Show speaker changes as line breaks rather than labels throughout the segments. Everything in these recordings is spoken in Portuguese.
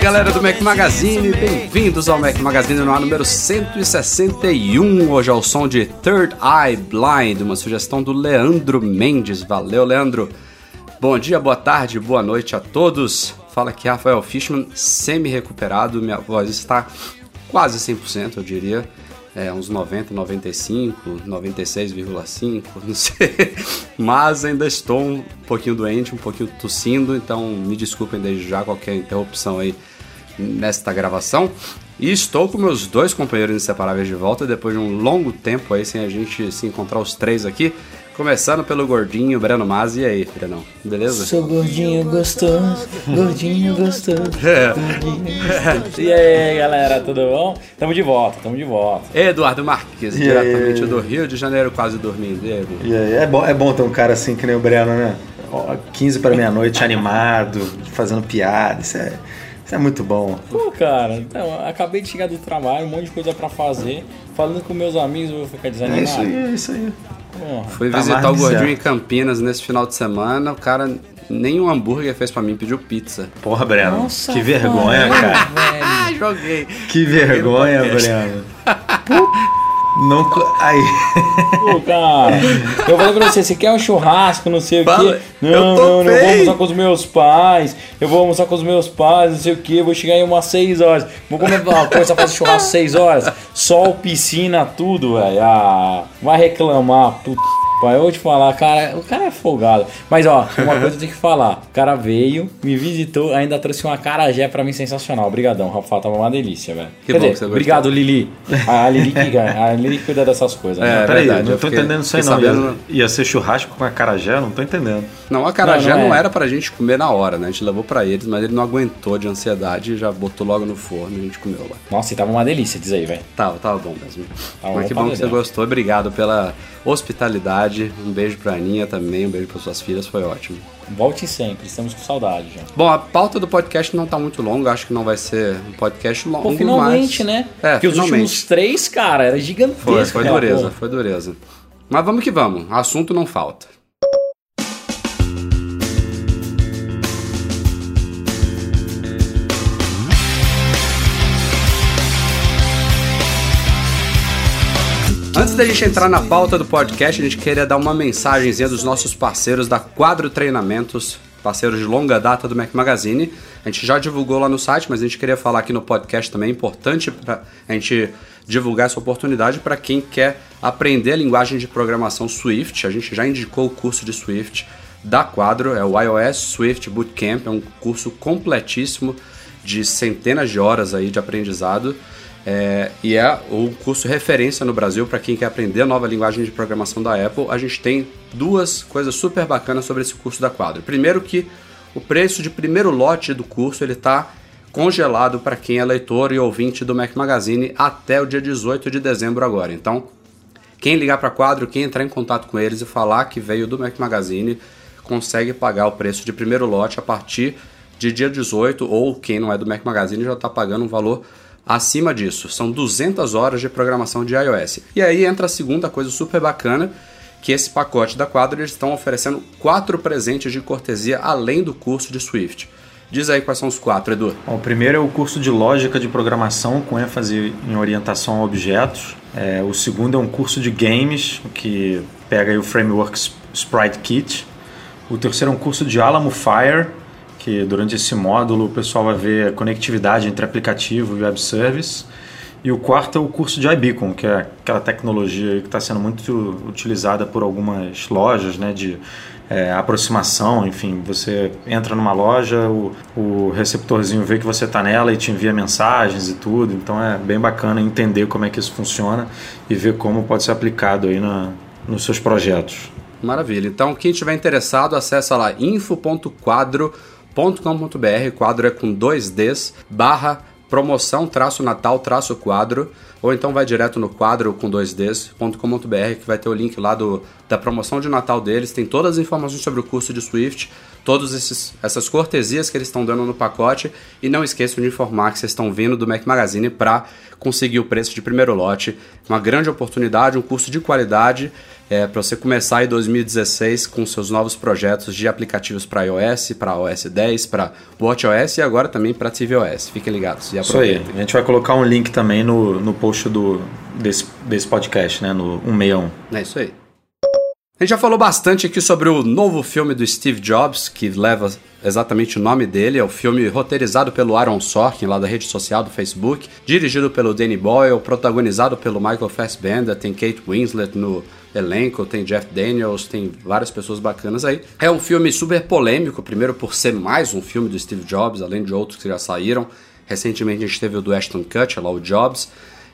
Galera do Mac Magazine, bem-vindos ao Mac Magazine no ar número 161. Hoje é o som de Third Eye Blind, uma sugestão do Leandro Mendes. Valeu, Leandro. Bom dia, boa tarde, boa noite a todos. Fala aqui Rafael Fishman, semi-recuperado, minha voz está quase 100%, eu diria. É, uns 90, 95, 96,5, não sei. Mas ainda estou um pouquinho doente, um pouquinho tossindo, então me desculpem desde já qualquer interrupção aí nesta gravação. E estou com meus dois companheiros inseparáveis de volta depois de um longo tempo aí sem a gente se encontrar os três aqui. Começando pelo gordinho Breno Mazzi. E aí, Brenão? Beleza?
Sou gordinho gostoso, gordinho gostoso.
É.
E aí, galera, tudo bom? Tamo de volta, tamo de volta.
Eduardo Marques,
E
diretamente
aí?
do Rio de Janeiro, quase dormindo. E aí?
E aí, é bom, é bom ter um cara assim que nem o Breno, né? Ó, 15 para meia-noite, animado, fazendo piada. Isso é, isso é muito bom.
Pô, cara, então, acabei de chegar do trabalho, um monte de coisa pra fazer. Falando com meus amigos, eu vou ficar
É
desanimado.
isso aí, é isso aí.
Porra.
Fui
Tá
visitar o gordinho em Campinas nesse final de semana. O cara nem um hambúrguer fez pra mim, pediu pizza.
Porra, Breno.
Nossa,
que vergonha, cara.
velho.
Ah, joguei.
Que vergonha, Breno. Não. Aí.
Pô, cara, eu falei pra você, você quer um churrasco, não sei o
Fala,
quê.
eu
Não, não, não, eu vou almoçar com os meus pais. Eu vou almoçar com os meus pais, não sei o quê. Eu vou chegar em umas 6 horas. Vou comer, começar a fazer churrasco 6 horas. Sol, piscina, tudo, velho. Ah, vai reclamar, puta. Pai, eu vou te falar, cara, o cara é folgado. Mas ó, uma coisa eu tenho que falar. O cara veio, me visitou, ainda trouxe uma carajé pra mim sensacional. Obrigadão, Rafael, tava uma delícia, velho.
Que
Quer
bom
dizer,
que você gostou.
Obrigado, Lili. A Lili que, a Lili que cuida dessas coisas.
É,
né?
Peraí,
verdade,
não
eu
tô
fiquei-
entendendo isso aí não. Ia,
sabendo-
ia ser churrasco com a carajé? Não tô entendendo.
Não, a carajé
Não,
não,
não é.
era pra gente comer na hora, né? A gente levou pra eles, mas ele não aguentou de ansiedade e já botou logo no forno e a gente comeu lá.
Nossa, e tava uma delícia, diz aí, velho.
Tava, tava bom mesmo.
Tava
mas
bom
que bom que você gostou. Obrigado pela hospitalidade. Um beijo pra Aninha também, um beijo para suas filhas, foi ótimo.
Volte sempre, estamos com saudade já.
Bom, a pauta do podcast não tá muito longa, acho que não vai ser um podcast longo,
Pô, finalmente,
mas...
né?
É,
Porque os
finalmente.
últimos três, cara, era gigantesco.
Foi, foi
aquela
dureza, foi dureza. Mas vamos que vamos, assunto não falta. Antes da gente entrar na pauta do podcast, a gente queria dar uma mensagenzinha dos nossos parceiros da Quadro Treinamentos, parceiros de longa data do Mac Magazine. A gente já divulgou lá no site, mas a gente queria falar aqui no podcast também. É importante para a gente divulgar essa oportunidade para quem quer aprender a linguagem de programação Swift. A gente já indicou o curso de Swift da Quadro, é o iOS Swift Bootcamp, é um curso completíssimo de centenas de horas aí de aprendizado. É, e é o curso referência no Brasil para quem quer aprender a nova linguagem de programação da Apple. A gente tem duas coisas super bacanas sobre esse curso da Quadro. Primeiro que o preço de primeiro lote do curso ele está congelado para quem é leitor e ouvinte do Mac Magazine até o dia 18 de dezembro agora. Então, quem ligar para Quadro, quem entrar em contato com eles e falar que veio do Mac Magazine, consegue pagar o preço de primeiro lote a partir de dia 18, ou quem não é do Mac Magazine já está pagando um valor acima disso. São 200 horas de programação de iOS. E aí entra a segunda coisa super bacana, que esse pacote da Quadro eles estão oferecendo quatro presentes de cortesia além do curso de Swift. Diz aí quais são os quatro, Edu.
Bom, o primeiro é o curso de lógica de programação com ênfase em orientação a objetos. É, o segundo é um curso de games que pega o framework Sprite Kit. O terceiro é um curso de Alamo Fire, que durante esse módulo o pessoal vai ver conectividade entre aplicativo e web service. E o quarto é o curso de iBeacon, que é aquela tecnologia que está sendo muito utilizada por algumas lojas né, de é, aproximação, enfim, você entra numa loja, o, o receptorzinho vê que você está nela e te envia mensagens e tudo, então é bem bacana entender como é que isso funciona e ver como pode ser aplicado aí na, nos seus projetos.
Maravilha. Então, quem estiver interessado, acessa lá info.quadro.com.br, quadro é com dois Ds, barra promoção traço natal traço quadro ou então vai direto no quadro com 2ds.com.br que vai ter o link lá do, da promoção de Natal deles, tem todas as informações sobre o curso de Swift, todas essas cortesias que eles estão dando no pacote e não esqueçam de informar que vocês estão vindo do Mac Magazine para conseguir o preço de primeiro lote, uma grande oportunidade, um curso de qualidade é, para você começar em 2016 com seus novos projetos de aplicativos para iOS, para OS 10, para WatchOS e agora também para tvOS. Fiquem ligados.
Isso aí. A gente vai colocar um link também no, no post do, desse, desse podcast, né? No 161.
É isso aí. A gente já falou bastante aqui sobre o novo filme do Steve Jobs, que leva exatamente o nome dele. É o filme roteirizado pelo Aaron Sorkin, lá da rede social do Facebook, dirigido pelo Danny Boyle, protagonizado pelo Michael Fassbender, tem Kate Winslet no elenco, tem Jeff Daniels, tem várias pessoas bacanas aí. É um filme super polêmico, primeiro por ser mais um filme do Steve Jobs, além de outros que já saíram. Recentemente a gente teve o do Ashton Kutcher, lá o Jobs.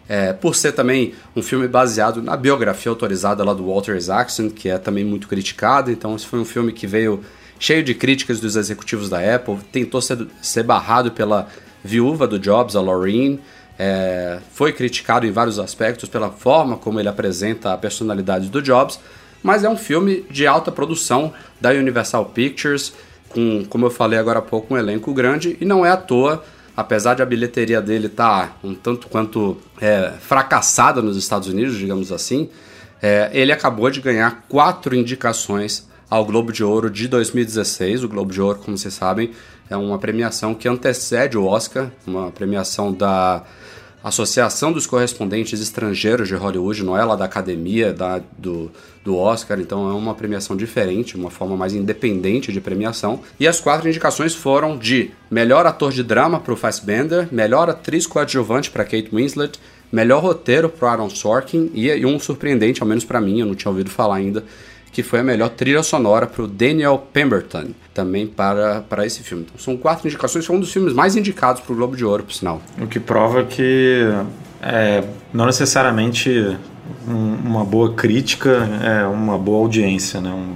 É, por ser também um filme baseado na biografia autorizada lá do Walter Isaacson, que é também muito criticado. Então, esse foi um filme que veio cheio de críticas dos executivos da Apple, tentou ser, ser barrado pela viúva do Jobs, a Laureen. É, foi criticado em vários aspectos pela forma como ele apresenta a personalidade do Jobs, mas é um filme de alta produção da Universal Pictures, com, como eu falei agora há pouco, um elenco grande, e não é à toa apesar de a bilheteria dele estar tá um tanto quanto é, fracassada nos Estados Unidos, digamos assim, é, ele acabou de ganhar quatro indicações ao Globo de Ouro de 2016. O Globo de Ouro, como vocês sabem, é uma premiação que antecede o Oscar, uma premiação da Associação dos Correspondentes Estrangeiros de Hollywood, não é lá da academia da, do, do Oscar, então é uma premiação diferente, uma forma mais independente de premiação. E as quatro indicações foram de melhor ator de drama para o Fassbender, melhor atriz coadjuvante para Kate Winslet, melhor roteiro para Aaron Sorkin e, e um surpreendente, ao menos para mim, eu não tinha ouvido falar ainda, que foi a melhor trilha sonora para o Daniel Pemberton, também para, para esse filme. Então, são quatro indicações, foi um dos filmes mais indicados para o Globo de Ouro, por sinal.
O que prova que é, não necessariamente um, uma boa crítica é uma boa audiência, né? Um,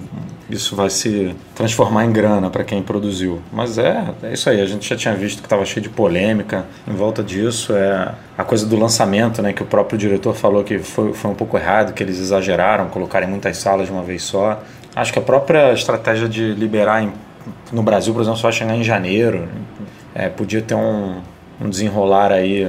isso vai se transformar em grana para quem produziu. Mas é, é isso aí. A gente já tinha visto que estava cheio de polêmica em volta disso. É a coisa do lançamento, né? Que o próprio diretor falou que foi, foi um pouco errado, que eles exageraram, colocarem muitas salas de uma vez só. Acho que a própria estratégia de liberar em, no Brasil, por exemplo, só chegar em janeiro. É, podia ter um, um desenrolar aí.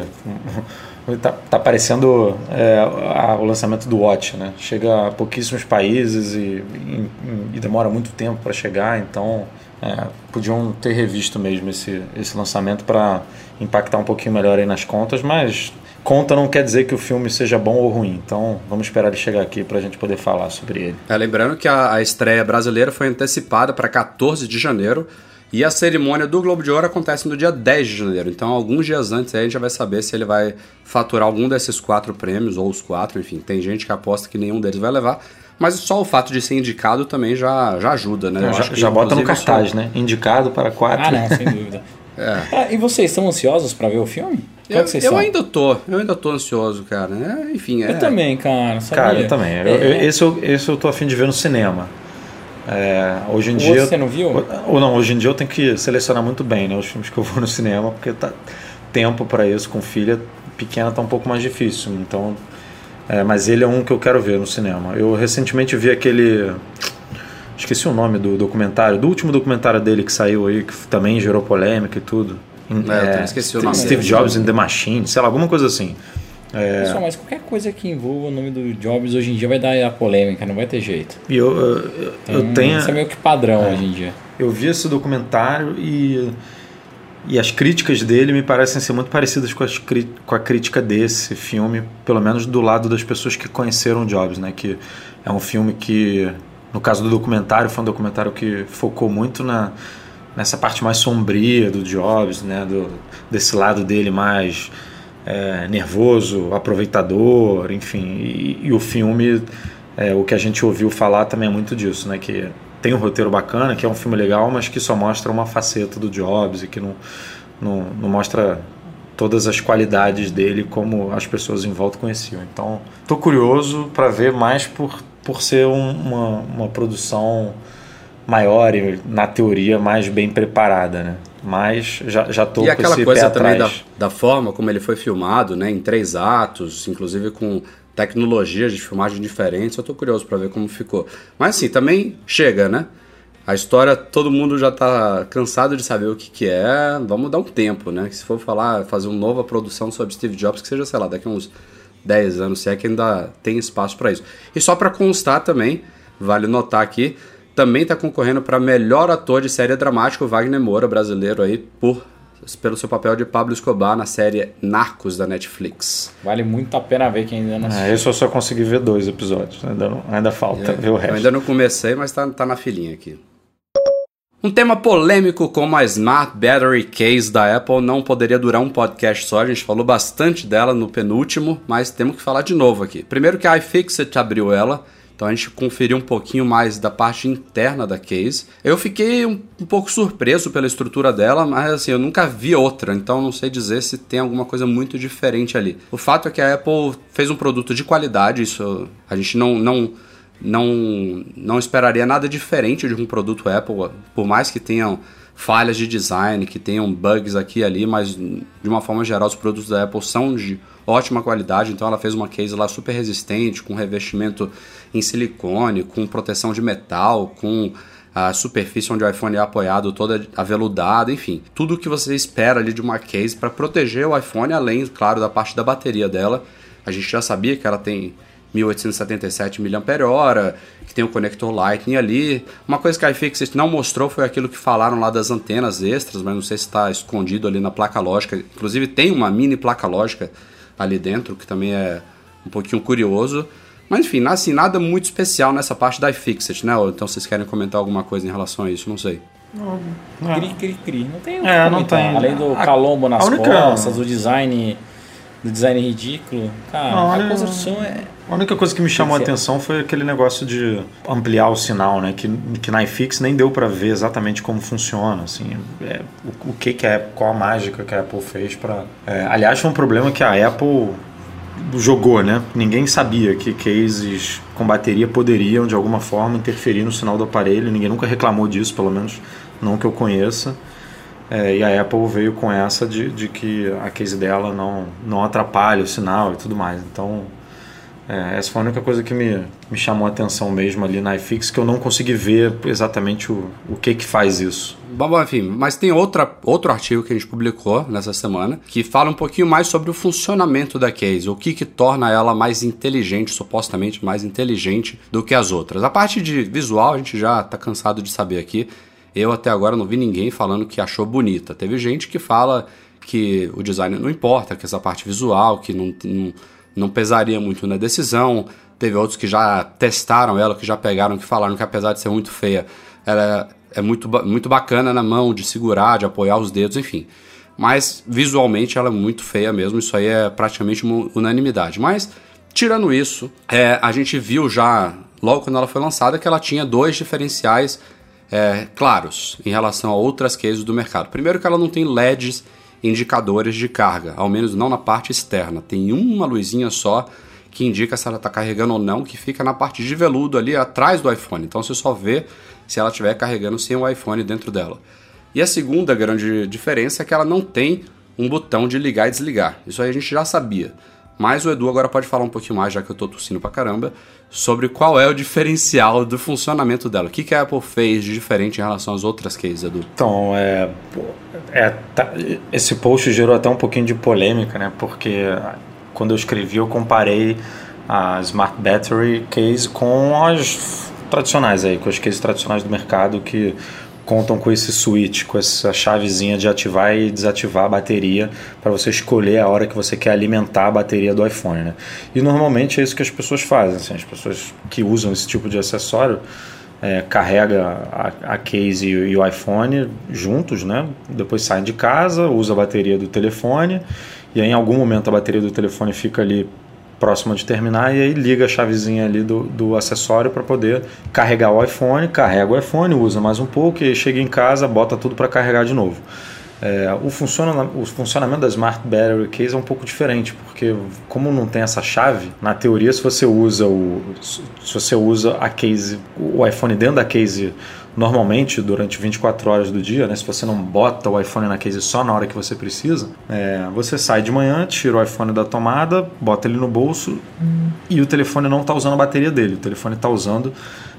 Tá, tá parecendo é, a, o lançamento do Watch, né? Chega a pouquíssimos países e, e, e demora muito tempo para chegar, então é, podiam ter revisto mesmo esse, esse lançamento para impactar um pouquinho melhor aí nas contas, mas conta não quer dizer que o filme seja bom ou ruim, então vamos esperar ele chegar aqui para a gente poder falar sobre ele.
É, lembrando que a, a estreia brasileira foi antecipada para 14 de janeiro, e a cerimônia do Globo de Ouro acontece no dia 10 de janeiro. Então, alguns dias antes, a gente já vai saber se ele vai faturar algum desses quatro prêmios, ou os quatro, enfim. Tem gente que aposta que nenhum deles vai levar. Mas só o fato de ser indicado também já, já ajuda, né?
Eu já, já bota no cartaz, isso... né? Indicado para quatro.
Ah, não, sem dúvida. é. ah, e vocês estão ansiosos para ver o filme?
É eu, eu ainda tô, eu ainda tô ansioso, cara. É, enfim, é...
Eu também, cara. Sabia?
Cara, eu também. Eu, é. esse, eu, esse eu tô afim de ver no cinema. É, hoje em
o
dia.
Você não viu?
Ou não, hoje em dia eu tenho que selecionar muito bem né, os filmes que eu vou no cinema, porque tá, tempo para isso com filha pequena tá um pouco mais difícil. Então, é, mas ele é um que eu quero ver no cinema. Eu recentemente vi aquele. Esqueci o nome do documentário, do último documentário dele que saiu aí, que também gerou polêmica e tudo.
É, esqueci o nome.
Steve Jobs in the Machine, sei lá, alguma coisa assim.
É... Pessoal, mas qualquer coisa que envolva o nome do Jobs hoje em dia vai dar a polêmica, não vai ter jeito.
E eu, eu, então, eu tenho.
Isso é meio que padrão é. hoje em dia.
Eu vi esse documentário e, e as críticas dele me parecem ser muito parecidas com, as, com a crítica desse filme, pelo menos do lado das pessoas que conheceram Jobs, né? Que é um filme que, no caso do documentário, foi um documentário que focou muito na, nessa parte mais sombria do Jobs, né? Do, desse lado dele mais é, nervoso, aproveitador, enfim. E, e o filme, é, o que a gente ouviu falar também é muito disso, né? Que tem um roteiro bacana, que é um filme legal, mas que só mostra uma faceta do Jobs e que não, não, não mostra todas as qualidades dele como as pessoas em volta conheciam. Então, estou curioso para ver mais por, por ser um, uma, uma produção maior e, na teoria, mais bem preparada, né? Mas já, já tô
e
com
aquela
esse
coisa também da, da forma como ele foi filmado, né? Em três atos, inclusive com tecnologias de filmagem diferentes. Eu tô curioso para ver como ficou. Mas assim, também chega, né? A história, todo mundo já tá cansado de saber o que, que é. Vamos dar um tempo, né? Se for falar, fazer uma nova produção sobre Steve Jobs, que seja, sei lá, daqui a uns 10 anos, se é que ainda tem espaço para isso. E só para constar também, vale notar aqui, também tá concorrendo para melhor ator de série dramática, o Wagner Moura, brasileiro aí, por pelo seu papel de Pablo Escobar na série Narcos da Netflix.
Vale muito a pena ver quem ainda não assistiu.
É, esse eu só consegui ver dois episódios. Ainda, não- ainda falta ver o
Eu
resto.
ainda não comecei, mas tá, tá na filinha aqui. Um tema polêmico como a Smart Battery Case da Apple não poderia durar um podcast só. A gente falou bastante dela no penúltimo, mas temos que falar de novo aqui. Primeiro que a iFixit abriu ela, então a gente conferiu um pouquinho mais da parte interna da case. Eu fiquei um, um pouco surpreso pela estrutura dela, mas assim, eu nunca vi outra, então não sei dizer se tem alguma coisa muito diferente ali. O fato é que a Apple fez um produto de qualidade, isso a gente não, não não, não esperaria nada diferente de um produto Apple, por mais que tenham falhas de design, que tenham bugs aqui e ali, mas de uma forma geral os produtos da Apple são de ótima qualidade, então ela fez uma case lá super resistente, com revestimento em silicone, com proteção de metal, com a superfície onde o iPhone é apoiado toda aveludada, enfim, tudo o que você espera ali de uma case para proteger o iPhone, além, claro, da parte da bateria dela. A gente já sabia que ela tem 1877 mAh, que tem o conector Lightning ali. Uma coisa que a iFixit não mostrou foi aquilo que falaram lá das antenas extras, mas não sei se está escondido ali na placa lógica. Inclusive tem uma mini placa lógica ali dentro, que também é um pouquinho curioso. Mas enfim, assim, nada muito especial nessa parte da iFixit, né? Ou então vocês querem comentar alguma coisa em relação a isso? Não sei.
Cri, cri, cri. Não tem o que
É, não tem.
Além do
A-
calombo nas
a única-
costas, do design do design ridículo. Cara,
Não,
a construção é...
A única coisa que me chamou a
que ser.
atenção foi aquele negócio de ampliar o sinal, né? Que, que na iFix nem deu para ver exatamente como funciona, assim, é, o, o que que é, qual a mágica que a Apple fez para. aliás, foi um problema que a Apple jogou, né? Ninguém sabia que cases com bateria poderiam de alguma forma interferir no sinal do aparelho. Ninguém nunca reclamou disso, pelo menos não que eu conheça. É, e a Apple veio com essa de, de que a case dela não, não atrapalha o sinal e tudo mais. Então, é, essa foi a única coisa que me, me chamou a atenção mesmo ali na iFix, que eu não consegui ver exatamente o, o que que faz isso.
Bom, enfim, mas tem outra, outro artigo que a gente publicou nessa semana que fala um pouquinho mais sobre o funcionamento da case, o que, que torna ela mais inteligente, supostamente mais inteligente do que as outras. A parte de visual a gente já tá cansado de saber aqui. Eu até agora não vi ninguém falando que achou bonita. Teve gente que fala que o design não importa, que essa parte visual, que não, não, não pesaria muito na decisão. Teve outros que já testaram ela, que já pegaram, que falaram que apesar de ser muito feia, ela é muito, muito bacana na mão de segurar, de apoiar os dedos, enfim. Mas visualmente ela é muito feia mesmo, isso aí é praticamente uma unanimidade. Mas, tirando isso, é, a gente viu já, logo quando ela foi lançada, que ela tinha dois diferenciais é, claros em relação a outras cases do mercado. Primeiro que ela não tem LEDs indicadores de carga, ao menos não na parte externa. Tem uma luzinha só que indica se ela está carregando ou não, que fica na parte de veludo ali atrás do iPhone. Então você só vê se ela estiver carregando sem o iPhone dentro dela. E a segunda grande diferença é que ela não tem um botão de ligar e desligar. Isso aí a gente já sabia. Mas o Edu agora pode falar um pouquinho mais, já que eu tô tossindo pra caramba, sobre qual é o diferencial do funcionamento dela. O que, que a Apple fez de diferente em relação às outras cases, Edu?
Então, é, é, tá- esse post gerou até um pouquinho de polêmica, né? Porque quando eu escrevi, eu comparei a Smart Battery Case com as tradicionais aí, com as cases tradicionais do mercado que contam com esse switch, com essa chavezinha de ativar e desativar a bateria para você escolher a hora que você quer alimentar a bateria do iPhone, né? E normalmente é isso que as pessoas fazem, assim, as pessoas que usam esse tipo de acessório é, carrega a, a case e, e o iPhone juntos, né? Depois saem de casa, usa a bateria do telefone e aí em algum momento a bateria do telefone fica ali próxima de terminar e aí liga a chavezinha ali do, do acessório para poder carregar o iPhone, carrega o iPhone, usa mais um pouco e chega em casa, bota tudo para carregar de novo. É, o, funciona, o funcionamento da Smart Battery Case é um pouco diferente, porque como não tem essa chave, na teoria se você usa o se você usa a case, o iPhone dentro da case normalmente durante 24 horas do dia, né, se você não bota o iPhone na case só na hora que você precisa, é, você sai de manhã, tira o iPhone da tomada, bota ele no bolso e o telefone não está usando a bateria dele, o telefone está usando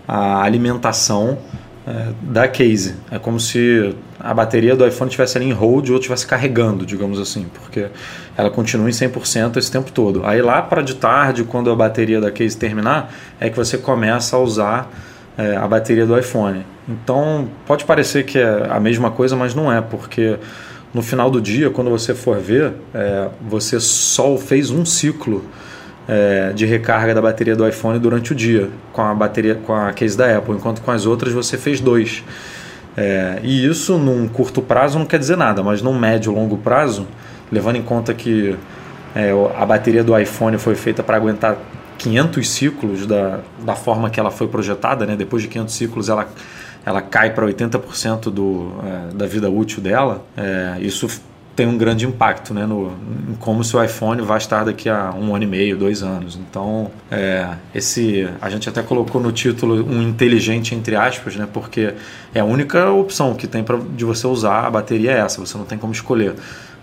a alimentação é, da case. É como se a bateria do iPhone estivesse ali em hold ou estivesse carregando, digamos assim, porque ela continua em 100% esse tempo todo. Aí lá para de tarde, quando a bateria da case terminar, é que você começa a usar é, a bateria do iPhone. Então pode parecer que é a mesma coisa, mas não é, porque no final do dia, quando você for ver, é, você só fez um ciclo é, de recarga da bateria do iPhone durante o dia com a bateria com a case da Apple, enquanto com as outras você fez dois. É, e isso num curto prazo não quer dizer nada, mas num médio longo prazo, levando em conta que é, a bateria do iPhone foi feita para aguentar 500 ciclos da, da forma que ela foi projetada, né? depois de 500 ciclos ela, ela cai para 80% do, é, da vida útil dela, é, isso tem um grande impacto né, no, em como seu iPhone vai estar daqui a um ano e meio, dois anos. Então, é, esse a gente até colocou no título um inteligente entre aspas, né, porque é a única opção que tem para de você usar a bateria é essa. Você não tem como escolher,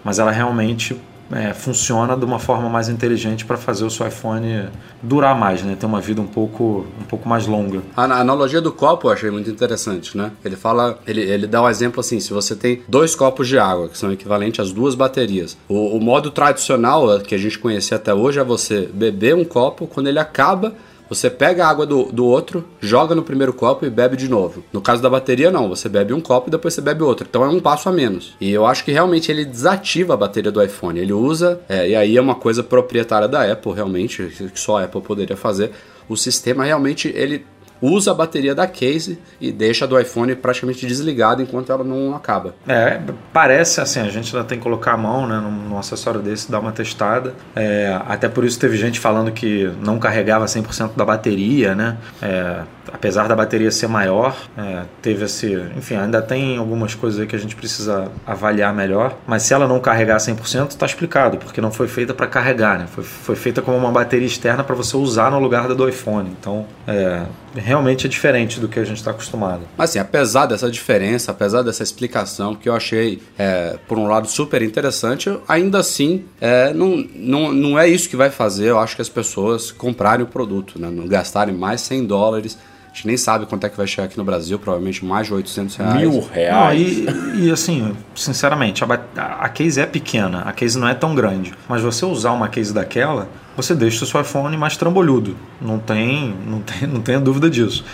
mas ela realmente é, funciona de uma forma mais inteligente para fazer o seu iPhone durar mais, né? Ter uma vida um pouco, um pouco mais longa.
A analogia do copo eu achei muito interessante, né? Ele fala, ele, ele dá um exemplo assim: se você tem dois copos de água, que são equivalentes às duas baterias, o, o modo tradicional que a gente conhecia até hoje é você beber um copo, quando ele acaba, você pega a água do, do outro, joga no primeiro copo e bebe de novo. No caso da bateria, não. Você bebe um copo e depois você bebe outro. Então é um passo a menos. E eu acho que realmente ele desativa a bateria do iPhone. Ele usa, é, e aí é uma coisa proprietária da Apple, realmente, que só a Apple poderia fazer. O sistema realmente ele usa a bateria da case e deixa do iPhone praticamente desligado enquanto ela não acaba.
É, parece assim, a gente ainda tem que colocar a mão né, num, num acessório desse, dar uma testada. É, até por isso teve gente falando que não carregava 100% da bateria, né? É, apesar da bateria ser maior, é, teve esse. Enfim, ainda tem algumas coisas aí que a gente precisa avaliar melhor. Mas se ela não carregar 100%, está explicado, porque não foi feita para carregar, né? Foi, foi feita como uma bateria externa para você usar no lugar do iPhone. Então, é, realmente é diferente do que a gente está acostumado.
Mas assim, apesar dessa diferença, apesar dessa explicação que eu achei, é, por um lado, super interessante, ainda assim, é, não, não, não é isso que vai fazer, eu acho que as pessoas comprarem o produto, né? não gastarem mais 100 dólares gente nem sabe quanto é que vai chegar aqui no Brasil, provavelmente mais de 800 reais.
Mil reais.
Não, e, e, assim, sinceramente, a, a case é pequena, a case não é tão grande. Mas você usar uma case daquela, você deixa o seu iPhone mais trambolhudo. Não tem, não tem, não tenha dúvida disso.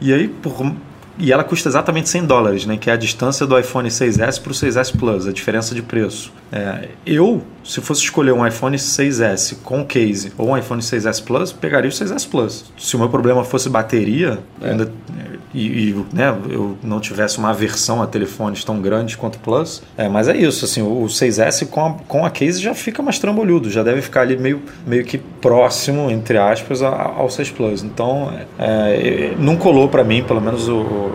E aí, por, e ela custa exatamente 100 dólares, né? Que é a distância do iPhone 6S para o 6S Plus, a diferença de preço. É, eu, se fosse escolher um iPhone 6S com case ou um iPhone 6S Plus, pegaria o 6S Plus. Se o meu problema fosse bateria, é. ainda, e, e né, eu não tivesse uma aversão a telefones tão grandes quanto o Plus, é, mas é isso, assim, o 6S com a, com a case já fica mais trambolhudo, já deve ficar ali meio, meio que próximo, entre aspas, ao 6 Plus. Então, é, não colou para mim, pelo menos o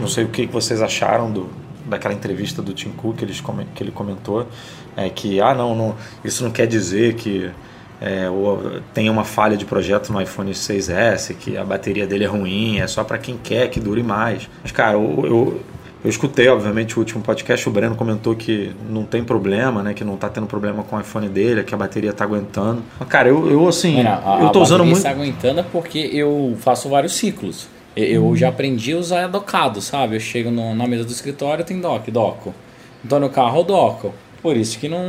não sei o que vocês acharam do, daquela entrevista do Tim Cook que, eles, que ele comentou, é que ah não, não isso não quer dizer que é, tem uma falha de projeto no iPhone 6S, que a bateria dele é ruim, é só para quem quer que dure mais. Mas cara, eu, eu, eu, escutei obviamente o último podcast, o Breno comentou que não tem problema, né, que não tá tendo problema com o iPhone dele, que a bateria tá aguentando. Mas cara, eu, eu assim,
não,
eu tô usando muito.
A bateria está aguentando porque eu faço vários ciclos. Eu hum. já aprendi a usar docado, sabe? Eu chego no, na mesa do escritório, tem dock, doco. Então no carro doco. Por isso que não.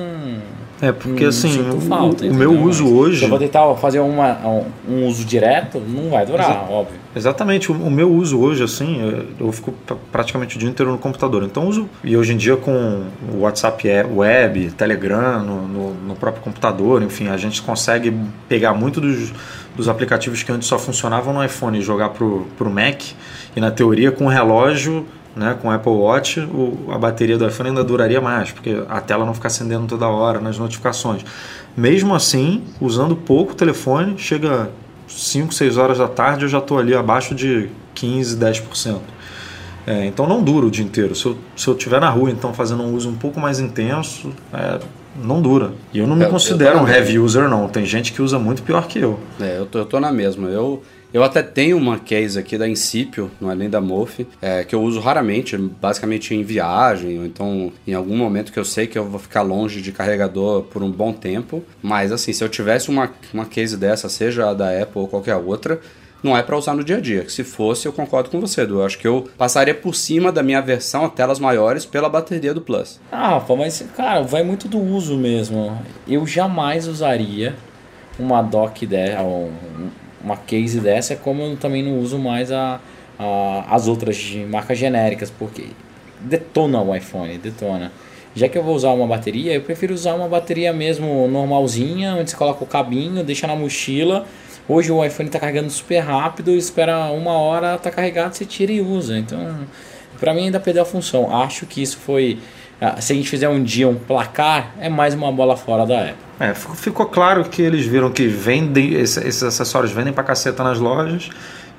É, porque não, assim, falta, o, o meu uso hoje.
Se eu vou tentar fazer uma, um, um, uso direto, não vai durar, Exa óbvio.
Exatamente, o, o, meu uso hoje, assim, eu, fico praticamente o dia inteiro no computador. Então uso. E hoje em dia com o WhatsApp web, Telegram, no, no, no próprio computador, enfim, a gente consegue pegar muito dos dos aplicativos que antes só funcionavam no iPhone e jogar pro, pro Mac. E na teoria, com o relógio, né, com o Apple Watch, o, a bateria do iPhone ainda duraria mais, porque a tela não fica acendendo toda hora nas notificações. Mesmo assim, usando pouco o telefone, chega 5, 6 horas da tarde, eu já estou ali abaixo de 15, 10%. É, então não dura o dia inteiro. Se eu, se eu estiver na rua, então, fazendo um uso um pouco mais intenso, é, não dura. E eu não me
É,
considero um heavy user, não. Tem gente que usa muito pior que eu.
É, eu tô, eu tô na mesma. Eu, eu até tenho uma case aqui da Incipio, não é nem da Mofi, é, que eu uso raramente, basicamente em viagem, ou então em algum momento que eu sei que eu vou ficar longe de carregador por um bom tempo. Mas assim, se eu tivesse uma, uma case dessa, seja a da Apple ou qualquer outra, não é para usar no dia a dia. Se fosse, eu concordo com você, Edu. Eu acho que eu passaria por cima da minha versão a telas maiores pela bateria do Plus.
Ah, Rafa, mas, cara, vai muito do uso mesmo. Eu jamais usaria uma dock dessa, uma case dessa, como eu também não uso mais a, a- as outras de marcas genéricas, porque detona o iPhone, detona. Já que eu vou usar uma bateria, eu prefiro usar uma bateria mesmo normalzinha, onde você coloca o cabinho, deixa na mochila. Hoje o iPhone está carregando super rápido, espera uma hora, tá carregado, você tira e usa. Então, Pra mim ainda perdeu a função. Acho que isso foi. Ah, Se a gente fizer um dia um placar, é mais uma bola fora da Apple.
É, fi- ficou claro que eles viram que vendem, esse- esses acessórios vendem pra caceta nas lojas.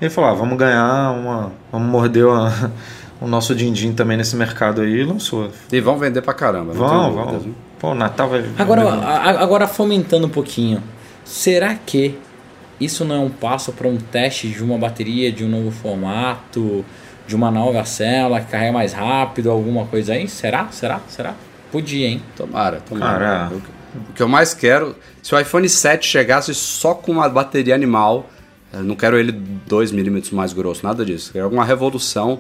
E ele falou: ah, vamos ganhar uma. Vamos morder uma- o nosso din-din também nesse mercado aí e lançou.
E vão vender pra caramba. não
Vão, vão.
dúvidas, né?
Pô, o Natal vai.
Agora, agora fomentando um pouquinho, será que isso não é um passo para um teste de uma bateria de um novo formato, de uma nova célula que carrega mais rápido, alguma coisa aí? Será? Será? Será? Podia, hein?
Tomara, tomara.
Cara.
O que eu mais quero, se o iPhone 7 chegasse só com uma bateria animal, não quero ele 2 milímetros mais grosso, nada disso. Quero alguma revolução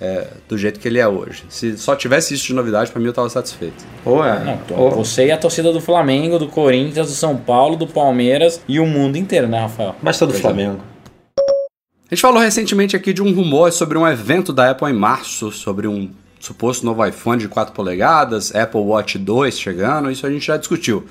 é, do jeito que ele é hoje. Se só tivesse isso de novidade, pra mim eu tava satisfeito.
Ou é.
Não, tô-
ou-
você e a torcida do Flamengo, do Corinthians, do São Paulo, do Palmeiras e o mundo inteiro, né, Rafael?
Basta do
Pois é. A gente falou recentemente aqui de um rumor sobre um evento da Apple em março, sobre um suposto novo iPhone de 4 polegadas, Apple Watch 2 chegando, isso a gente já discutiu.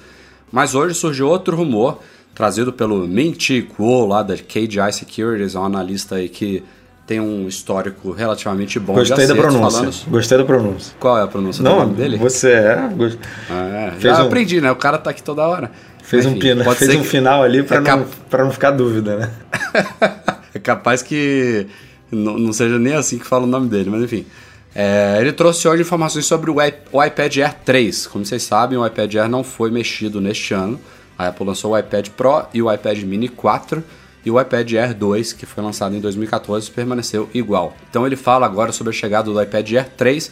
Mas hoje surgiu outro rumor, trazido pelo Min-Chi Kuo, lá da KGI Securities, é um analista aí que tem um histórico relativamente bom
Gostei da pronúncia.
falando-
Gostei da pronúncia.
Qual é a pronúncia do
Não,
nome dele?
você é. gost-
É,
Fez
já
um-
aprendi, né? O cara tá aqui toda hora.
Fez, um,
Enfim,
pina,
pode
fez um
que-
final ali pra,
é cap-
não, pra não ficar dúvida, né?
É capaz que não, seja nem assim que fala o nome dele, mas enfim. É, ele trouxe hoje informações sobre o, i- o iPad Air 3. Como vocês sabem, o iPad Air não foi mexido neste ano. A Apple lançou o iPad Pro e o iPad Mini 4. E o iPad Air 2, que foi lançado em 2014, permaneceu igual. Então ele fala agora sobre a chegada do iPad Air 3,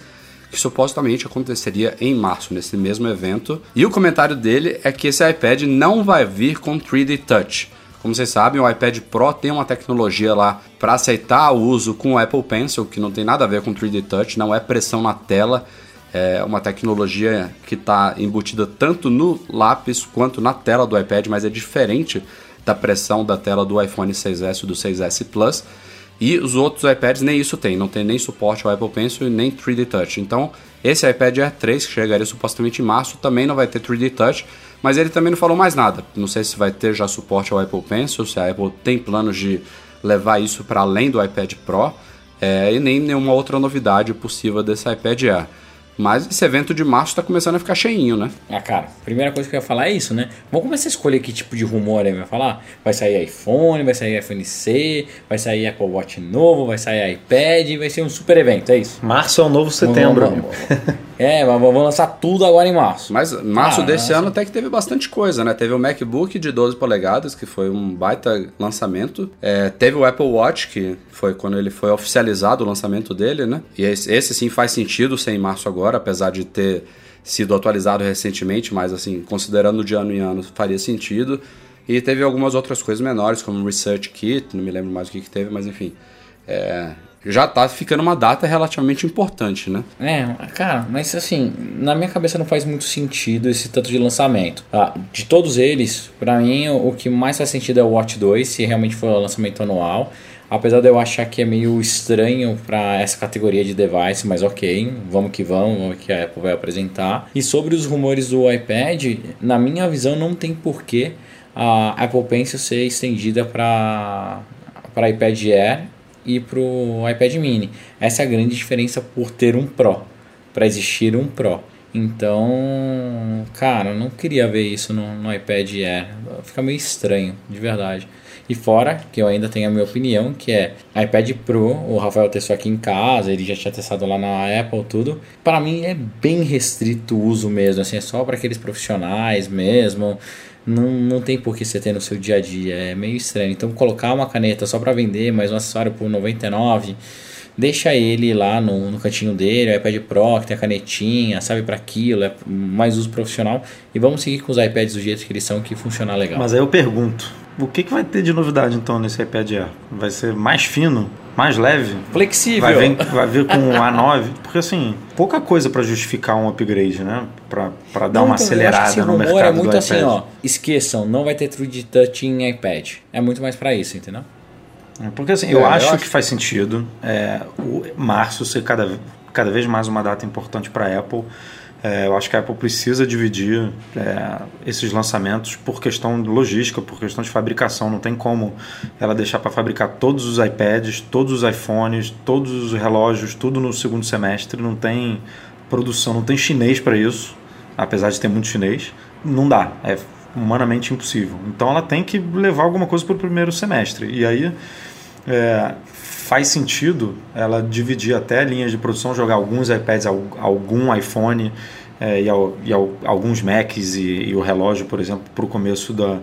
que supostamente aconteceria em março, nesse mesmo evento. E o comentário dele é que esse iPad não vai vir com 3D Touch. Como vocês sabem, o iPad Pro tem uma tecnologia lá para aceitar o uso com o Apple Pencil, que não tem nada a ver com 3D Touch, não é pressão na tela, é uma tecnologia que está embutida tanto no lápis quanto na tela do iPad, mas é diferente da pressão da tela do iPhone 6S e do 6S Plus. E os outros iPads nem isso tem, não tem nem suporte ao Apple Pencil e nem 3D Touch. Então, esse iPad Air 3, que chegaria supostamente em março, também não vai ter 3D Touch, mas ele também não falou mais nada. Não sei se vai ter já suporte ao Apple Pencil, se a Apple tem planos de levar isso para além do iPad Pro, é, e nem nenhuma outra novidade possível desse iPad Air. Mas esse evento de março está começando a ficar cheinho, né?
Ah, cara, primeira coisa que eu ia falar é isso, né? Vamos começar a escolher que tipo de rumor ele vai falar. Vai sair iPhone, vai sair iPhone C, vai sair Apple Watch novo, vai sair iPad, vai ser um super evento, é isso.
Março é o novo setembro.
Vamos- É, mas vamos lançar tudo agora em março.
Mas março
Ah,
desse ano até que teve bastante coisa, né? Teve o MacBook de 12 polegadas, que foi um baita lançamento. É, teve o Apple Watch, que foi quando ele foi oficializado o lançamento dele, né? E esse, esse sim faz sentido ser em março agora, apesar de ter sido atualizado recentemente, mas assim, considerando de ano em ano, faria sentido. E teve algumas outras coisas menores, como o Research Kit, não me lembro mais o que, que teve, mas enfim. É, já tá ficando uma data relativamente importante, né?
É, cara, mas assim, na minha cabeça não faz muito sentido esse tanto de lançamento. Ah, de todos eles, pra mim, o que mais faz sentido é o Watch 2, se realmente for o lançamento anual. Apesar de eu achar que é meio estranho para essa categoria de device, mas ok, vamos que vamos, vamos que a Apple vai apresentar. E sobre os rumores do iPad, na minha visão não tem porquê a Apple Pencil ser estendida para para iPad Air e para o iPad mini. Essa é a grande diferença por ter um Pro, para existir um Pro. Então, cara, eu não queria ver isso no, no iPad Air. Fica meio estranho, de verdade. E fora, que eu ainda tenho a minha opinião, que é iPad Pro, o Rafael testou aqui em casa, ele já tinha testado lá na Apple tudo. Para mim é bem restrito o uso mesmo, assim, é só para aqueles profissionais mesmo. Não, não tem por que você ter no seu dia a dia, é meio estranho. Então colocar uma caneta só para vender, mais um acessório por 99 deixa ele lá no, no cantinho dele, o iPad Pro que tem a canetinha, sabe para aquilo, é mais uso profissional e vamos seguir com os iPads do jeito que eles são que funcionar legal.
Mas aí eu pergunto, o que, que vai ter de novidade então nesse iPad Air? Vai ser mais fino, mais leve?
Flexível.
Vai vir, vai vir com o A9? Porque assim, pouca coisa para justificar um upgrade, né? Para dar não, uma então, acelerada no mercado é
muito assim, ó, esqueçam, não vai ter True Touch em iPad. É muito mais para isso, entendeu?
É, porque assim, eu, é, acho, eu acho que faz sentido é, o março ser cada, cada vez mais uma data importante para Apple. É, eu acho que a Apple precisa dividir é, esses lançamentos por questão de logística, por questão de fabricação. Não tem como ela deixar para fabricar todos os iPads, todos os iPhones, todos os relógios, tudo no segundo semestre. Não tem produção, não tem chinês para isso, apesar de ter muito chinês. Não dá. É humanamente impossível. Então ela tem que levar alguma coisa para o primeiro semestre. E aí é, faz sentido ela dividir até linhas de produção, jogar alguns iPads, algum iPhone é, e, e, alguns Macs e, e, o relógio, por exemplo, para o começo da,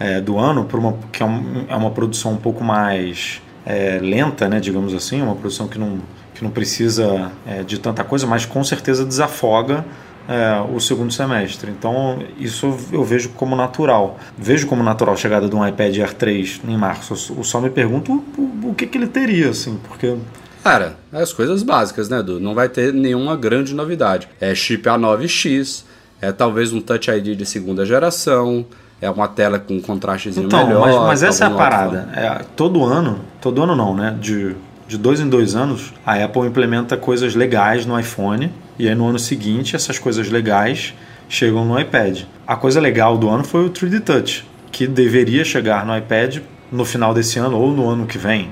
é, do ano, uma, que é, um, é, uma produção um pouco mais é, lenta, né, digamos assim, uma produção que não, que não precisa é, de tanta coisa, mas com certeza desafoga é, o segundo semestre. Então, isso eu vejo como natural. Vejo como natural a chegada de um iPad Air 3 em março. Eu só me pergunto o, o que, que ele teria, assim, porque.
Cara, é as coisas básicas, né, Edu? Não vai ter nenhuma grande novidade. É chip A9X, é talvez um Touch ID de segunda geração, é uma tela com contrastezinho então, melhor.
Mas, mas essa é a parada. É, todo ano, todo ano não, né? De, de dois em dois anos, a Apple implementa coisas legais no iPhone e aí no ano seguinte, essas coisas legais chegam no iPad. A coisa legal do ano foi o 3D Touch, que deveria chegar no iPad no final desse ano ou no ano que vem.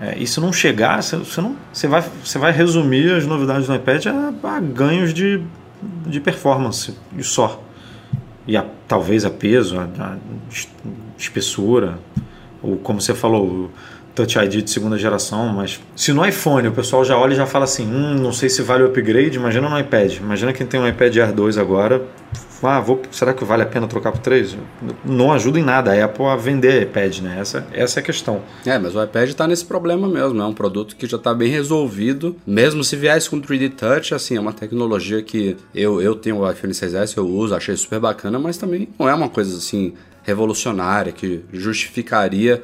É, e se não chegar, você, não, você, vai, você vai resumir as novidades do iPad a, a ganhos de, de performance e só. E a, talvez a peso, a, a espessura, ou como você falou, Touch ID de segunda geração, mas se no iPhone o pessoal já olha e já fala assim, hum, não sei se vale o upgrade, imagina no iPad. Imagina quem tem um iPad Air 2 agora, ah, vou, será que vale a pena trocar por 3? Não ajuda em nada a Apple a vender iPad, né? Essa, essa é a questão.
É, mas o iPad está nesse problema mesmo, é um produto que já está bem resolvido, mesmo se viesse com 3D Touch, assim, é uma tecnologia que eu, eu tenho o iPhone 6S, eu uso, achei super bacana, mas também não é uma coisa assim revolucionária que justificaria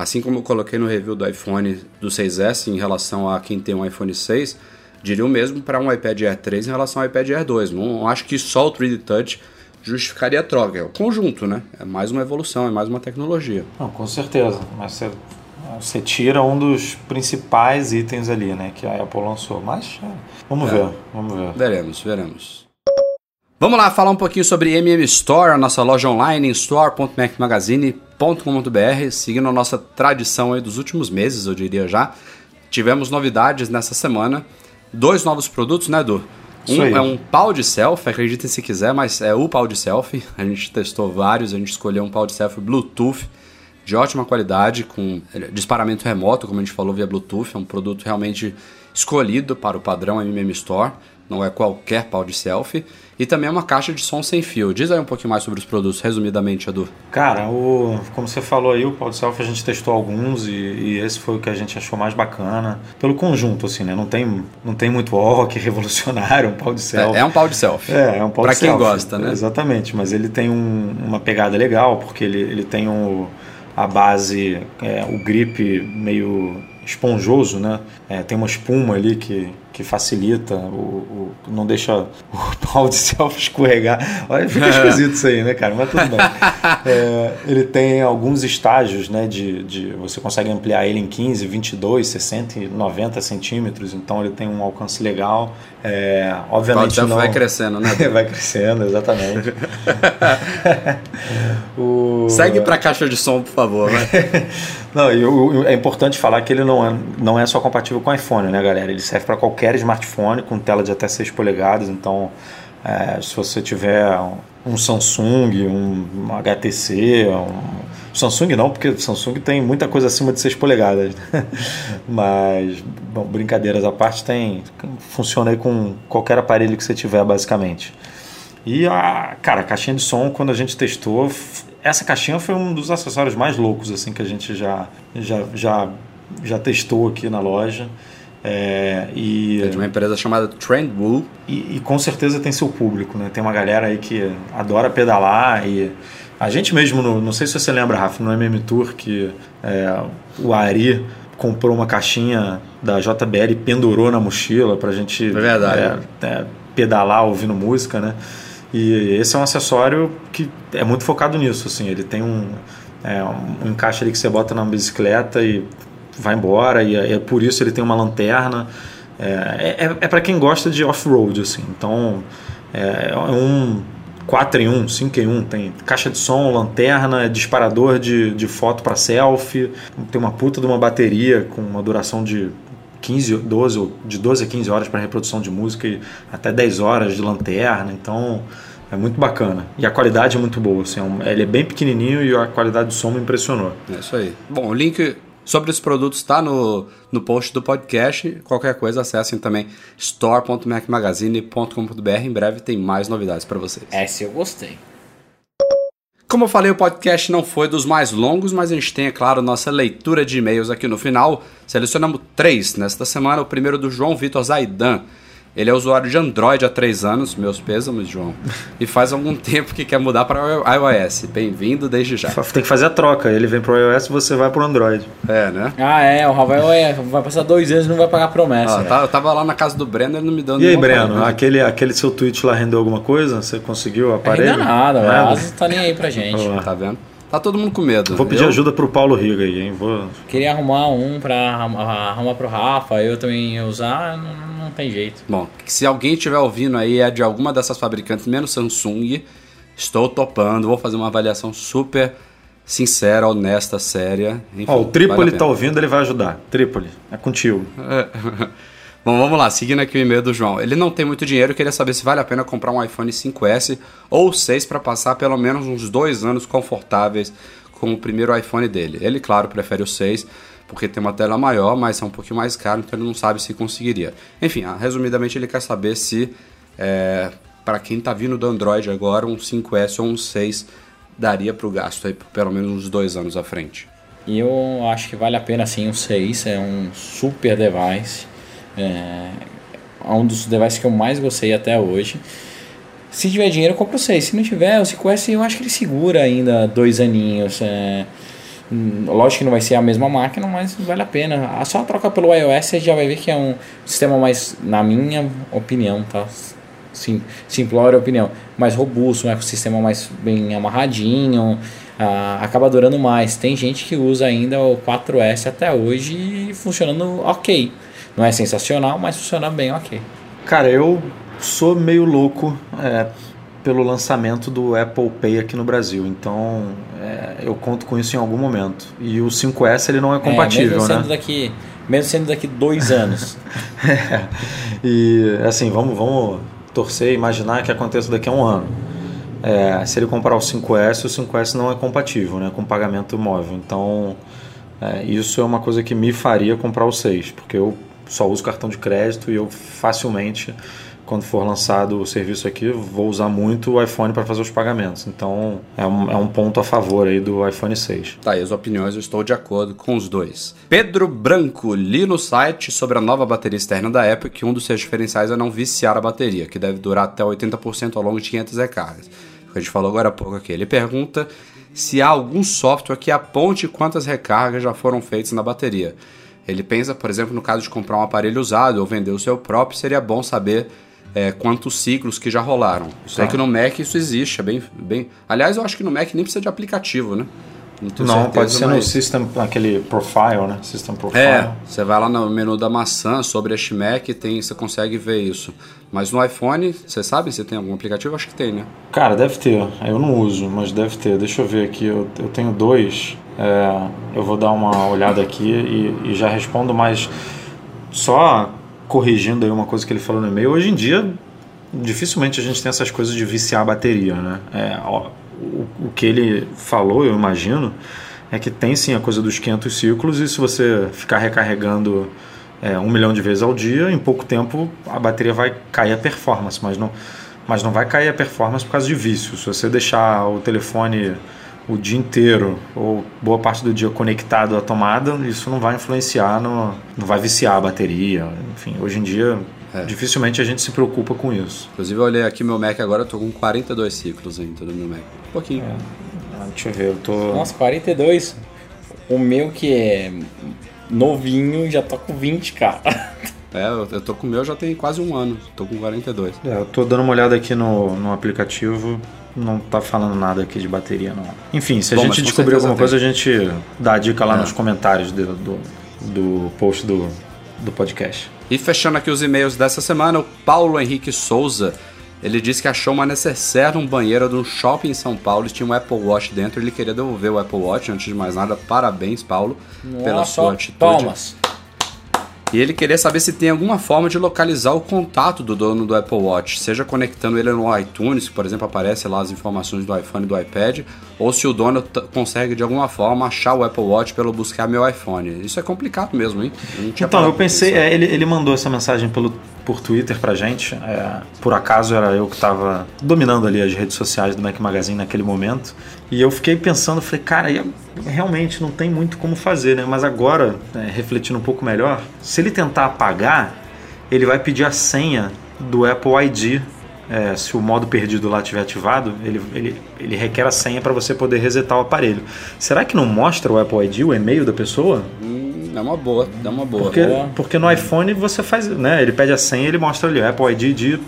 Assim como eu coloquei no review do iPhone do 6S em relação a quem tem um iPhone 6, diria o mesmo para um iPad Air 3 em relação ao iPad Air 2. Não acho que só o 3D Touch justificaria a troca. É o conjunto, né? É mais uma evolução, é mais uma tecnologia.
Não, com certeza. Mas você, você tira um dos principais itens ali, né? Que a Apple lançou. Mas é, vamos é. ver, vamos ver.
Veremos, veremos. Vamos lá falar um pouquinho sobre MM Store, a nossa loja online em store.macmagazine.com.br, seguindo a nossa tradição aí dos últimos meses, eu diria já. Tivemos novidades nessa semana, dois novos produtos, né, Edu? Um é um pau de selfie, acreditem se quiser, mas é o pau de selfie. A gente testou vários, a gente escolheu um pau de selfie Bluetooth de ótima qualidade, com disparamento remoto, como a gente falou via Bluetooth. É um produto realmente escolhido para o padrão MM Store, não é qualquer pau de selfie e também é uma caixa de som sem fio. Diz aí um pouquinho mais sobre os produtos, resumidamente, Edu.
Cara, o, como você falou aí, o pau de selfie a gente testou alguns e, e, esse foi o que a gente achou mais bacana. Pelo conjunto, assim, né? Não tem, não tem muito que revolucionário, um pau de selfie.
É, é um pau de selfie.
É, é um pau
pra
de selfie.
Pra quem gosta, né?
Exatamente, mas ele tem um, uma pegada legal, porque ele, ele tem um, a base, é, o grip meio esponjoso, né? É, tem uma espuma ali que que facilita, o, o, não deixa o pau de selfie escorregar. Olha, fica esquisito isso aí, né, cara? Mas tudo bem. É, ele tem alguns estágios, né? De, de, você consegue ampliar ele em 15, 22, 60 e 90 centímetros, então ele tem um alcance legal. É, obviamente
o
não...
vai crescendo, né?
vai crescendo, exatamente.
o... Segue para a caixa de som, por favor. Né?
não, e o, é importante falar que ele não é, não é só compatível com iPhone, né, galera? Ele serve para qualquer smartphone com tela de até 6 polegadas, então é, se você tiver um Samsung, um, HTC, um Samsung não, porque Samsung tem muita coisa acima de 6 polegadas. Né? Mas, bom, brincadeiras à parte, tem funciona aí com qualquer aparelho que você tiver, basicamente. E a, cara, a caixinha de som, quando a gente testou, essa caixinha foi um dos acessórios mais loucos assim que a gente já, já, já, já testou aqui na loja. É, e,
é de uma empresa chamada Trendwoo.
E, e, com certeza tem seu público, né? Tem uma galera aí que adora pedalar e a gente mesmo, no, não sei se você lembra, Rafa, no MM Tour, que é, o Ari comprou uma caixinha da JBL e pendurou na mochila pra gente
é verdade.
É, é, pedalar ouvindo música, né? E esse é um acessório que é muito focado nisso, assim. Ele tem um, é, um encaixe ali que você bota na bicicleta e vai embora, e é, é por isso ele tem uma lanterna. É, é, é para quem gosta de off-road, assim. Então, é, é um 4 em 1, 5 em 1. Tem caixa de som, lanterna, disparador de, de foto para selfie. Tem uma puta de uma bateria com uma duração de 15, 12, de 12 a 15 horas para reprodução de música e até 10 horas de lanterna. Então é muito bacana. E a qualidade é muito boa. Assim, é ele é bem pequenininho e a qualidade do som me impressionou.
É isso aí. Bom, o link sobre os produtos está no, no post do podcast. Qualquer coisa, acessem também store.macmagazine.com.br. Em breve tem mais novidades para vocês.
Essa eu gostei.
Como eu falei, o podcast não foi dos mais longos, mas a gente tem, é claro, nossa leitura de e-mails aqui no final. Selecionamos três nesta semana. O primeiro do João Vitor Zaidan. Ele é usuário de Android há três anos, meus pêsames, João. E faz algum tempo que quer mudar para iOS. Bem-vindo desde já.
Tem que fazer a troca. Ele vem para o iOS e você vai para o Android.
É, né?
Ah, é. O Rafael vai passar dois anos e não vai pagar promessa. Ah,
tá, eu tava lá na casa do Breno e ele não me dando
E aí, Breno, aquele, aquele seu tweet lá rendeu alguma coisa? Você conseguiu o aparelho?
Ainda nada, nada. não tá nem aí pra gente.
Tá vendo? Tá todo mundo com medo.
Vou pedir eu... ajuda pro Paulo Riga aí, hein? Vou...
Queria arrumar um pra arrumar pro Rafa, eu também usar, não, não tem jeito.
Bom, se alguém estiver ouvindo aí é de alguma dessas fabricantes, menos Samsung, estou topando, vou fazer uma avaliação super sincera, honesta, séria.
Enfim, Ó, o Trípoli vale tá ouvindo, ele vai ajudar. Trípoli, é contigo.
Bom, vamos lá, seguindo aqui o e-mail do João. Ele não tem muito dinheiro, queria saber se vale a pena comprar um iPhone 5S ou 6 para passar pelo menos uns dois anos confortáveis com o primeiro iPhone dele. Ele, claro, prefere o 6 porque tem uma tela maior, mas é um pouquinho mais caro, então ele não sabe se conseguiria. Enfim, ah, resumidamente ele quer saber se, é, para quem está vindo do Android agora, um 5S ou um 6 daria para o gasto aí pelo menos uns dois anos à frente.
E eu acho que vale a pena sim o 6, é um super device é, é um dos devices que eu mais gostei até hoje. Se tiver dinheiro, eu compro 6. Se não tiver, o 5S eu acho que ele segura ainda dois aninhos. É, hum, lógico que não vai ser a mesma máquina, mas vale a pena. Só a troca pelo iOS você já vai ver que é um sistema mais, na minha opinião, tá? Sim, simplória opinião, mais robusto, um ecossistema mais bem amarradinho, ah, acaba durando mais. Tem gente que usa ainda o 4S até hoje funcionando ok. Não é sensacional, mas funciona bem ok.
Cara, eu sou meio louco é, pelo lançamento do Apple Pay aqui no Brasil, então é, eu conto com isso em algum momento. E o 5S ele não é compatível, é, mesmo
sendo
né?
Daqui, mesmo sendo daqui dois anos.
é, e assim, vamos, vamos torcer e imaginar que aconteça daqui a um ano. É, se ele comprar o 5S, o 5S não é compatível né, com pagamento móvel. Então, é, isso é uma coisa que me faria comprar o 6, porque eu só uso cartão de crédito e eu facilmente, quando for lançado o serviço aqui, vou usar muito o iPhone para fazer os pagamentos. Então é um, é um ponto a favor aí do iPhone 6.
Tá, e as opiniões eu estou de acordo com os dois. Pedro Branco, li no site sobre a nova bateria externa da Apple que um dos seus diferenciais é não viciar a bateria, que deve durar até 80% ao longo de 500 recargas. Que a gente falou agora há pouco aqui. Ele pergunta se há algum software que aponte quantas recargas já foram feitas na bateria. Ele pensa, por exemplo, no caso de comprar um aparelho usado ou vender o seu próprio, seria bom saber é, quantos ciclos que já rolaram. Isso
Tá.
que no Mac isso existe, é bem, bem. Aliás, eu acho que no Mac nem precisa de aplicativo, né? tenho
Não,
certeza,
pode ser no
mas-
System, aquele profile, né? System profile.
É, você vai lá no menu da maçã sobre este Mac e tem, você consegue ver isso. Mas no iPhone, você sabe se tem algum aplicativo? Acho que tem, né?
Cara, deve ter. Eu não uso, mas deve ter. Deixa eu ver aqui. Eu, eu tenho dois. É, eu vou dar uma olhada aqui e, e já respondo, mas só corrigindo aí uma coisa que ele falou no e-mail. Hoje em dia, dificilmente a gente tem essas coisas de viciar a bateria, né? É, ó, o, o que ele falou, eu imagino, é que tem sim a coisa dos 500 ciclos e se você ficar recarregando é, um milhão de vezes ao dia, em pouco tempo a bateria vai cair a performance, mas não, mas não vai cair a performance por causa de vício. Se você deixar o telefone o dia inteiro ou boa parte do dia conectado à tomada, isso não vai influenciar, no, não vai viciar a bateria. Enfim, hoje em dia dificilmente a gente se preocupa com isso.
Inclusive eu olhei aqui meu Mac agora, eu tô com 42 ciclos ainda do meu Mac. Um pouquinho.
Ah, Deixa eu ver, eu tô.
Nossa, 42. O meu que é novinho já tá com 20, cara.
É, eu, eu tô com o meu já tem quase um ano. Tô com 42.
É, eu tô dando uma olhada aqui no, no aplicativo, não tá falando nada aqui de bateria, não. Enfim, se a
Bom,
gente descobrir alguma coisa, a
tem.
gente dá a dica lá
É.
nos comentários do, do, do post do, do podcast.
E fechando aqui os e-mails dessa semana, o Paulo Henrique Souza, ele disse que achou uma necessaire num banheiro de um shopping em São Paulo e tinha um Apple Watch dentro. Ele queria devolver o Apple Watch. Antes de mais nada, parabéns, Paulo, pela
Nossa,
sua
ó,
atitude.
palmas.
E ele queria saber se tem alguma forma de localizar o contato do dono do Apple Watch, seja conectando ele no iTunes, que por exemplo aparece lá as informações do iPhone e do iPad, ou se o dono consegue de alguma forma achar o Apple Watch pelo buscar meu iPhone. Isso é complicado mesmo, hein?
Então, eu pensei, é, ele, ele mandou essa mensagem pelo, por Twitter pra gente. é, por acaso era eu que estava dominando ali as redes sociais do Mac Magazine naquele momento. E eu fiquei pensando, falei, cara, realmente não tem muito como fazer, né? Mas agora, é, refletindo um pouco melhor, se ele tentar apagar, ele vai pedir a senha do Apple ID. é, se o modo perdido lá estiver ativado, ele, ele, ele requer a senha para você poder resetar o aparelho. Será que não mostra o Apple ID, o e-mail da pessoa?
Hum, é uma boa, é uma boa.
Porque,
Boa.
porque no iPhone você faz, né? Ele pede a senha e ele mostra ali, Apple ID de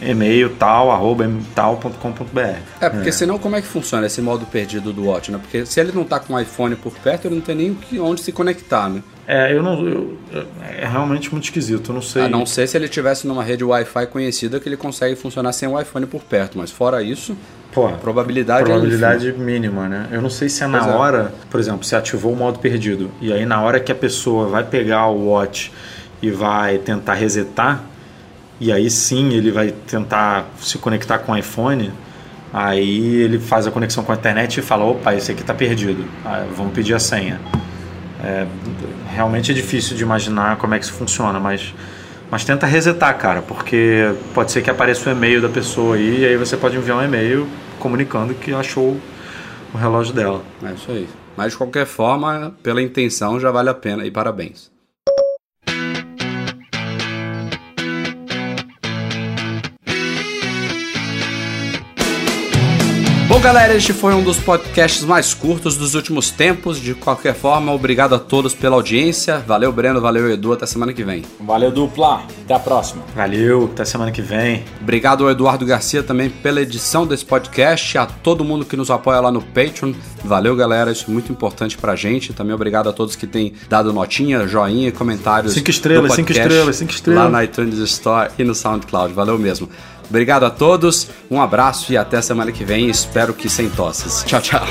e-mail tal, arroba tal.com.br.
É, porque senão como é que funciona esse modo perdido do Watch, né? Porque se ele não tá com o iPhone por perto, ele não tem nem onde se conectar, né?
É, eu não. eu- é realmente muito esquisito, eu não sei.
A não ser se ele tivesse numa rede Wi-Fi conhecida que ele consegue funcionar sem o iPhone por perto, mas fora isso,
Pô,
probabilidade,
probabilidade mínima, né? Eu não sei se é na
Pois é.
hora, por exemplo, se ativou o modo perdido, e aí na hora que a pessoa vai pegar o watch e vai tentar resetar, e aí sim ele vai tentar se conectar com o iPhone, aí ele faz a conexão com a internet e fala, opa, esse aqui tá perdido, Ah, vamos pedir a senha. É, realmente é difícil de imaginar como é que isso funciona, mas, mas tenta resetar, cara, porque pode ser que apareça o e-mail da pessoa aí, e aí você pode enviar um e-mail comunicando que achou o relógio dela.
É isso aí. Mas de qualquer forma, pela intenção já vale a pena e parabéns. Bom, galera, este foi um dos podcasts mais curtos dos últimos tempos. De qualquer forma, obrigado a todos pela audiência. Valeu, Breno, valeu, Edu. Até semana que vem.
Valeu, dupla. Até a próxima.
Valeu, até semana que vem.
Obrigado ao Eduardo Garcia também pela edição desse podcast, a todo mundo que nos apoia lá no Patreon. Valeu, galera, isso é muito importante pra gente. Também obrigado a todos que têm dado notinha, joinha e comentários.
Cinco estrelas, cinco estrelas, cinco estrelas.
Lá na iTunes Store e no SoundCloud. Valeu mesmo. Obrigado a todos, um abraço e até semana que vem. Espero que sem tosses. Tchau, tchau.